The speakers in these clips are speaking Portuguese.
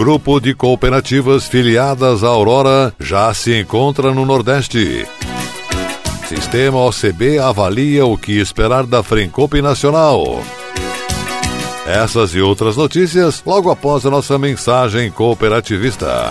Grupo de cooperativas filiadas à Aurora já se encontra no Nordeste. Sistema OCB avalia o que esperar da Frencope Nacional. Essas e outras notícias logo após a nossa mensagem cooperativista.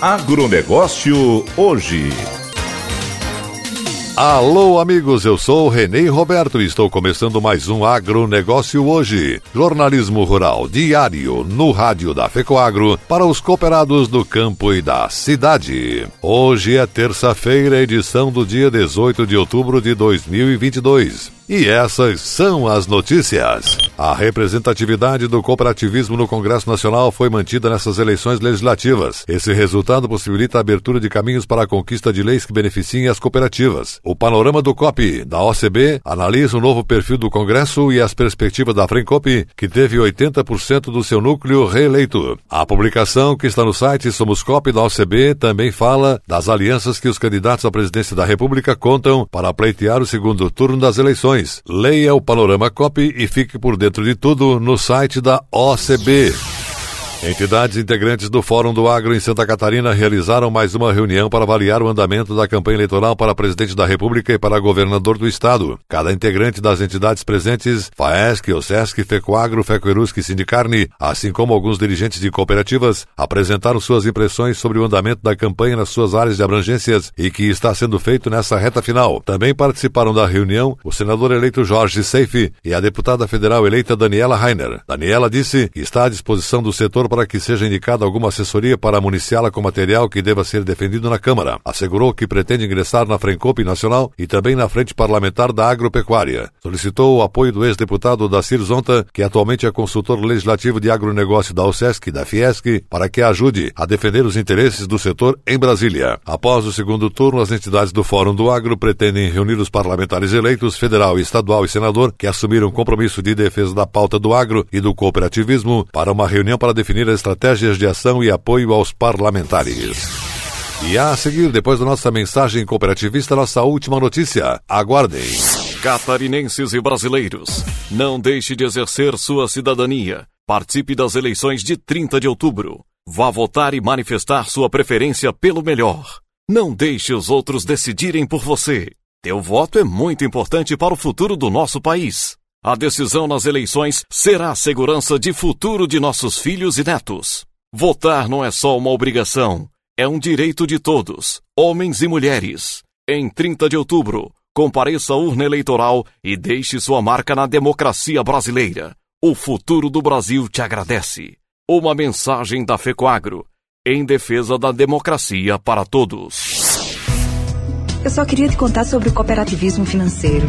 Agronegócio hoje. Alô, amigos, eu sou Renê Roberto e estou começando mais um Agronegócio hoje. Jornalismo rural diário no rádio da FECOAGRO para os cooperados do campo e da cidade. Hoje é terça-feira, edição do dia 18 de outubro de 2022. E essas são as notícias. A representatividade do cooperativismo no Congresso Nacional foi mantida nessas eleições legislativas. Esse resultado possibilita a abertura de caminhos para a conquista de leis que beneficiem as cooperativas. O panorama do COP da OCB analisa o novo perfil do Congresso e as perspectivas da Frencop, que teve 80% do seu núcleo reeleito. A publicação, que está no site Somos COP da OCB, também fala das alianças que os candidatos à presidência da República contam para pleitear o segundo turno das eleições. Leia o Panorama Copy e fique por dentro de tudo no site da OCB. Entidades integrantes do Fórum do Agro em Santa Catarina realizaram mais uma reunião para avaliar o andamento da campanha eleitoral para presidente da República e para governador do Estado. Cada integrante das entidades presentes, FAESC, OSESC, FECOAGRO, FECOERUSC e Sindicarne, assim como alguns dirigentes de cooperativas, apresentaram suas impressões sobre o andamento da campanha nas suas áreas de abrangências e que está sendo feito nessa reta final. Também participaram da reunião o senador eleito Jorge Seife e a deputada federal eleita Daniela Rainer. Daniela disse que está à disposição do setor para que seja indicada alguma assessoria para municiá-la com material que deva ser defendido na Câmara. Assegurou que pretende ingressar na Frencope Nacional e também na Frente Parlamentar da Agropecuária. Solicitou o apoio do ex-deputado Dacir Zonta, que atualmente é consultor legislativo de agronegócio da OSESC e da Fiesc, para que ajude a defender os interesses do setor em Brasília. Após o segundo turno, as entidades do Fórum do Agro pretendem reunir os parlamentares eleitos, federal, estadual e senador, que assumiram compromisso de defesa da pauta do agro e do cooperativismo, para uma reunião para definir definir estratégias de ação e apoio aos parlamentares. E a seguir, depois da nossa mensagem cooperativista, nossa última notícia. Aguardem. Catarinenses e brasileiros, não deixe de exercer sua cidadania. Participe das eleições de 30 de outubro. Vá votar e manifestar sua preferência pelo melhor. Não deixe os outros decidirem por você. Teu voto é muito importante para o futuro do nosso país. A decisão nas eleições será a segurança de futuro de nossos filhos e netos. Votar não é só uma obrigação, é um direito de todos, homens e mulheres. Em 30 de outubro, compareça à urna eleitoral e deixe sua marca na democracia brasileira. O futuro do Brasil te agradece. Uma mensagem da FECOAGRO, em defesa da democracia para todos. Eu só queria te contar sobre o cooperativismo financeiro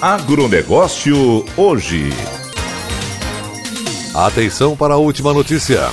Agronegócio hoje. Atenção para a última notícia.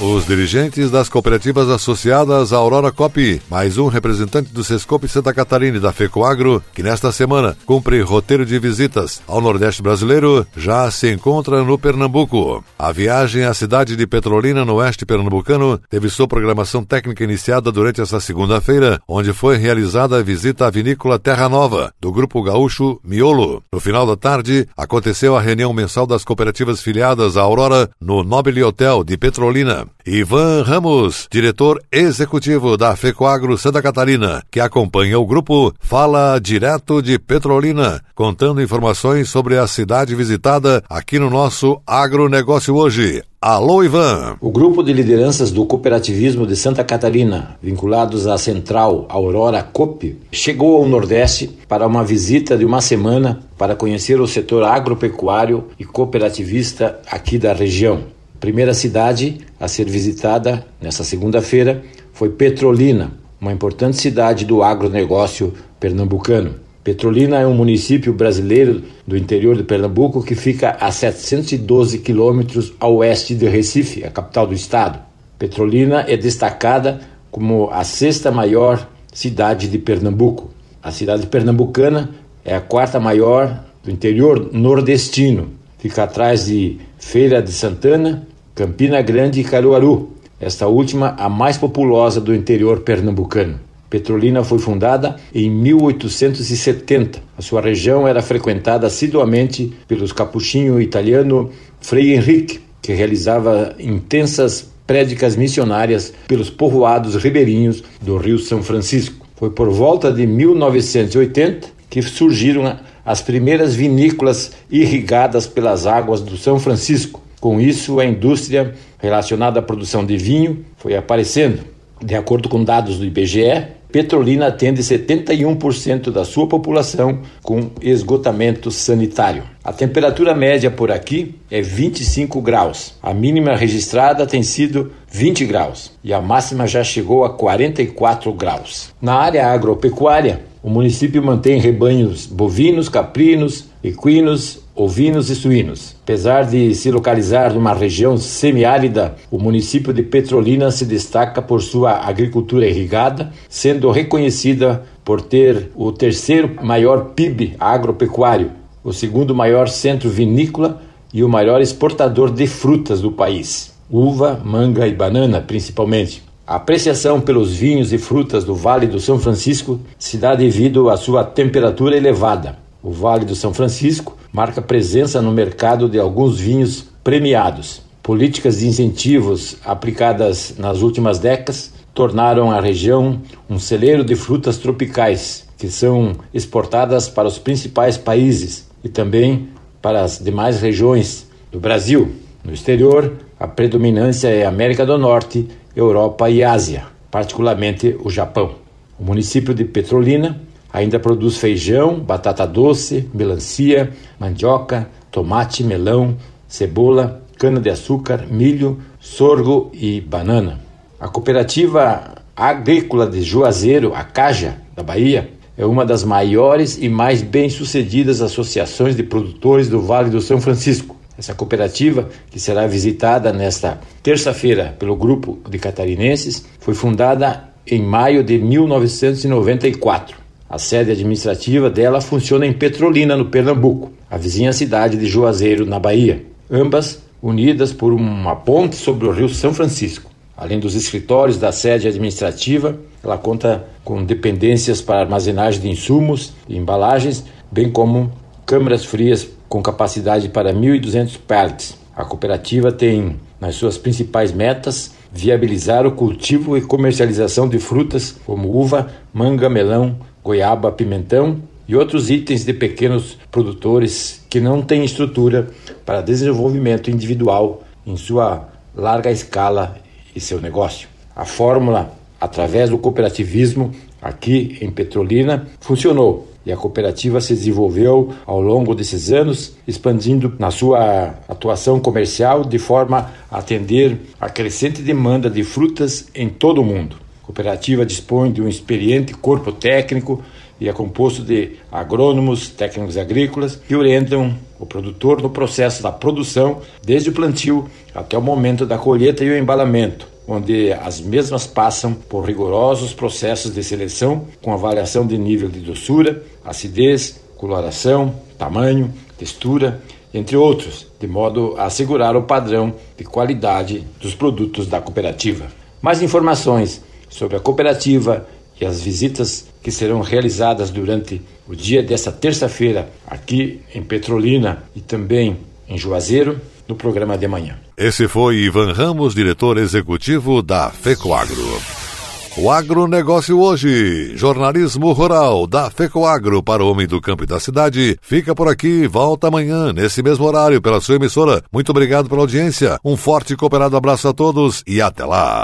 Os dirigentes das cooperativas associadas à Aurora Cop, mais um representante do Sescope Santa Catarina e da FECOAGRO, que nesta semana cumpre roteiro de visitas ao Nordeste brasileiro, já se encontra no Pernambuco. A viagem à cidade de Petrolina, no oeste pernambucano, teve sua programação técnica iniciada durante esta segunda-feira, onde foi realizada a visita à vinícola Terra Nova, do grupo gaúcho Miolo. No final da tarde, aconteceu a reunião mensal das cooperativas filiadas à Aurora no Nobile Hotel de Petrolina. Ivan Ramos, diretor executivo da FECOAGRO Santa Catarina, que acompanha o grupo, fala direto de Petrolina, contando informações sobre a cidade visitada aqui no nosso agronegócio hoje. Alô, Ivan! O grupo de lideranças do cooperativismo de Santa Catarina, vinculados à central Aurora COP, chegou ao Nordeste para uma visita de uma semana para conhecer o setor agropecuário e cooperativista aqui da região. Primeira cidade a ser visitada nessa segunda-feira foi Petrolina, uma importante cidade do agronegócio pernambucano. Petrolina é um município brasileiro do interior de Pernambuco que fica a 712 quilômetros a oeste de Recife, a capital do estado. Petrolina é destacada como a sexta maior cidade de Pernambuco. A cidade pernambucana é a quarta maior do interior nordestino. Fica atrás de Feira de Santana, Campina Grande e Caruaru, esta última a mais populosa do interior pernambucano. Petrolina foi fundada em 1870. A sua região era frequentada assiduamente pelos capuchinho italiano Frei Henrique, que realizava intensas prédicas missionárias pelos povoados ribeirinhos do Rio São Francisco. Foi por volta de 1980 que surgiram as primeiras vinícolas irrigadas pelas águas do São Francisco. Com isso, a indústria relacionada à produção de vinho foi aparecendo. De acordo com dados do IBGE, Petrolina atende 71% da sua população com esgotamento sanitário. A temperatura média por aqui é 25 graus. A mínima registrada tem sido 20 graus e a máxima já chegou a 44 graus. Na área agropecuária, o município mantém rebanhos bovinos, caprinos, equinos, ovinos e suínos. Apesar de se localizar numa região semiárida, o município de Petrolina se destaca por sua agricultura irrigada, sendo reconhecida por ter o terceiro maior PIB agropecuário, o segundo maior centro vinícola e o maior exportador de frutas do país. Uva, manga e banana, principalmente. A apreciação pelos vinhos e frutas do Vale do São Francisco se dá devido à sua temperatura elevada. O Vale do São Francisco marca presença no mercado de alguns vinhos premiados. Políticas de incentivos aplicadas nas últimas décadas tornaram a região um celeiro de frutas tropicais, que são exportadas para os principais países e também para as demais regiões do Brasil. No exterior, a predominância é América do Norte Europa e Ásia, particularmente o Japão. O município de Petrolina ainda produz feijão, batata doce, melancia, mandioca, tomate, melão, cebola, cana-de-açúcar, milho, sorgo e banana. A cooperativa agrícola de Juazeiro, a Caja, da Bahia, é uma das maiores e mais bem-sucedidas associações de produtores do Vale do São Francisco. Essa cooperativa, que será visitada nesta terça-feira pelo grupo de catarinenses, foi fundada em maio de 1994. A sede administrativa dela funciona em Petrolina, no Pernambuco, a vizinha cidade de Juazeiro, na Bahia, ambas unidas por uma ponte sobre o rio São Francisco. Além dos escritórios da sede administrativa, ela conta com dependências para armazenagem de insumos e embalagens, bem como câmaras frias com capacidade para 1.200 pallets. A cooperativa tem nas suas principais metas viabilizar o cultivo e comercialização de frutas como uva, manga, melão, goiaba, pimentão e outros itens de pequenos produtores que não têm estrutura para desenvolvimento individual em sua larga escala e seu negócio. A fórmula, através do cooperativismo aqui em Petrolina, funcionou e a cooperativa se desenvolveu ao longo desses anos, expandindo na sua atuação comercial de forma a atender a crescente demanda de frutas em todo o mundo. A cooperativa dispõe de um experiente corpo técnico e é composto de agrônomos, técnicos agrícolas que orientam o produtor no processo da produção, desde o plantio até o momento da colheita e o embalamento, onde as mesmas passam por rigorosos processos de seleção com avaliação de nível de doçura, acidez, coloração, tamanho, textura, entre outros, de modo a assegurar o padrão de qualidade dos produtos da cooperativa. Mais informações sobre a cooperativa e as visitas que serão realizadas durante o dia desta terça-feira aqui em Petrolina e também em Juazeiro, no programa de manhã. Esse foi Ivan Ramos, diretor executivo da FECOAGRO. O agronegócio hoje, jornalismo rural da FECOAGRO para o homem do campo e da cidade, fica por aqui, volta amanhã, nesse mesmo horário, pela sua emissora. Muito obrigado pela audiência, um forte e cooperado abraço a todos e até lá.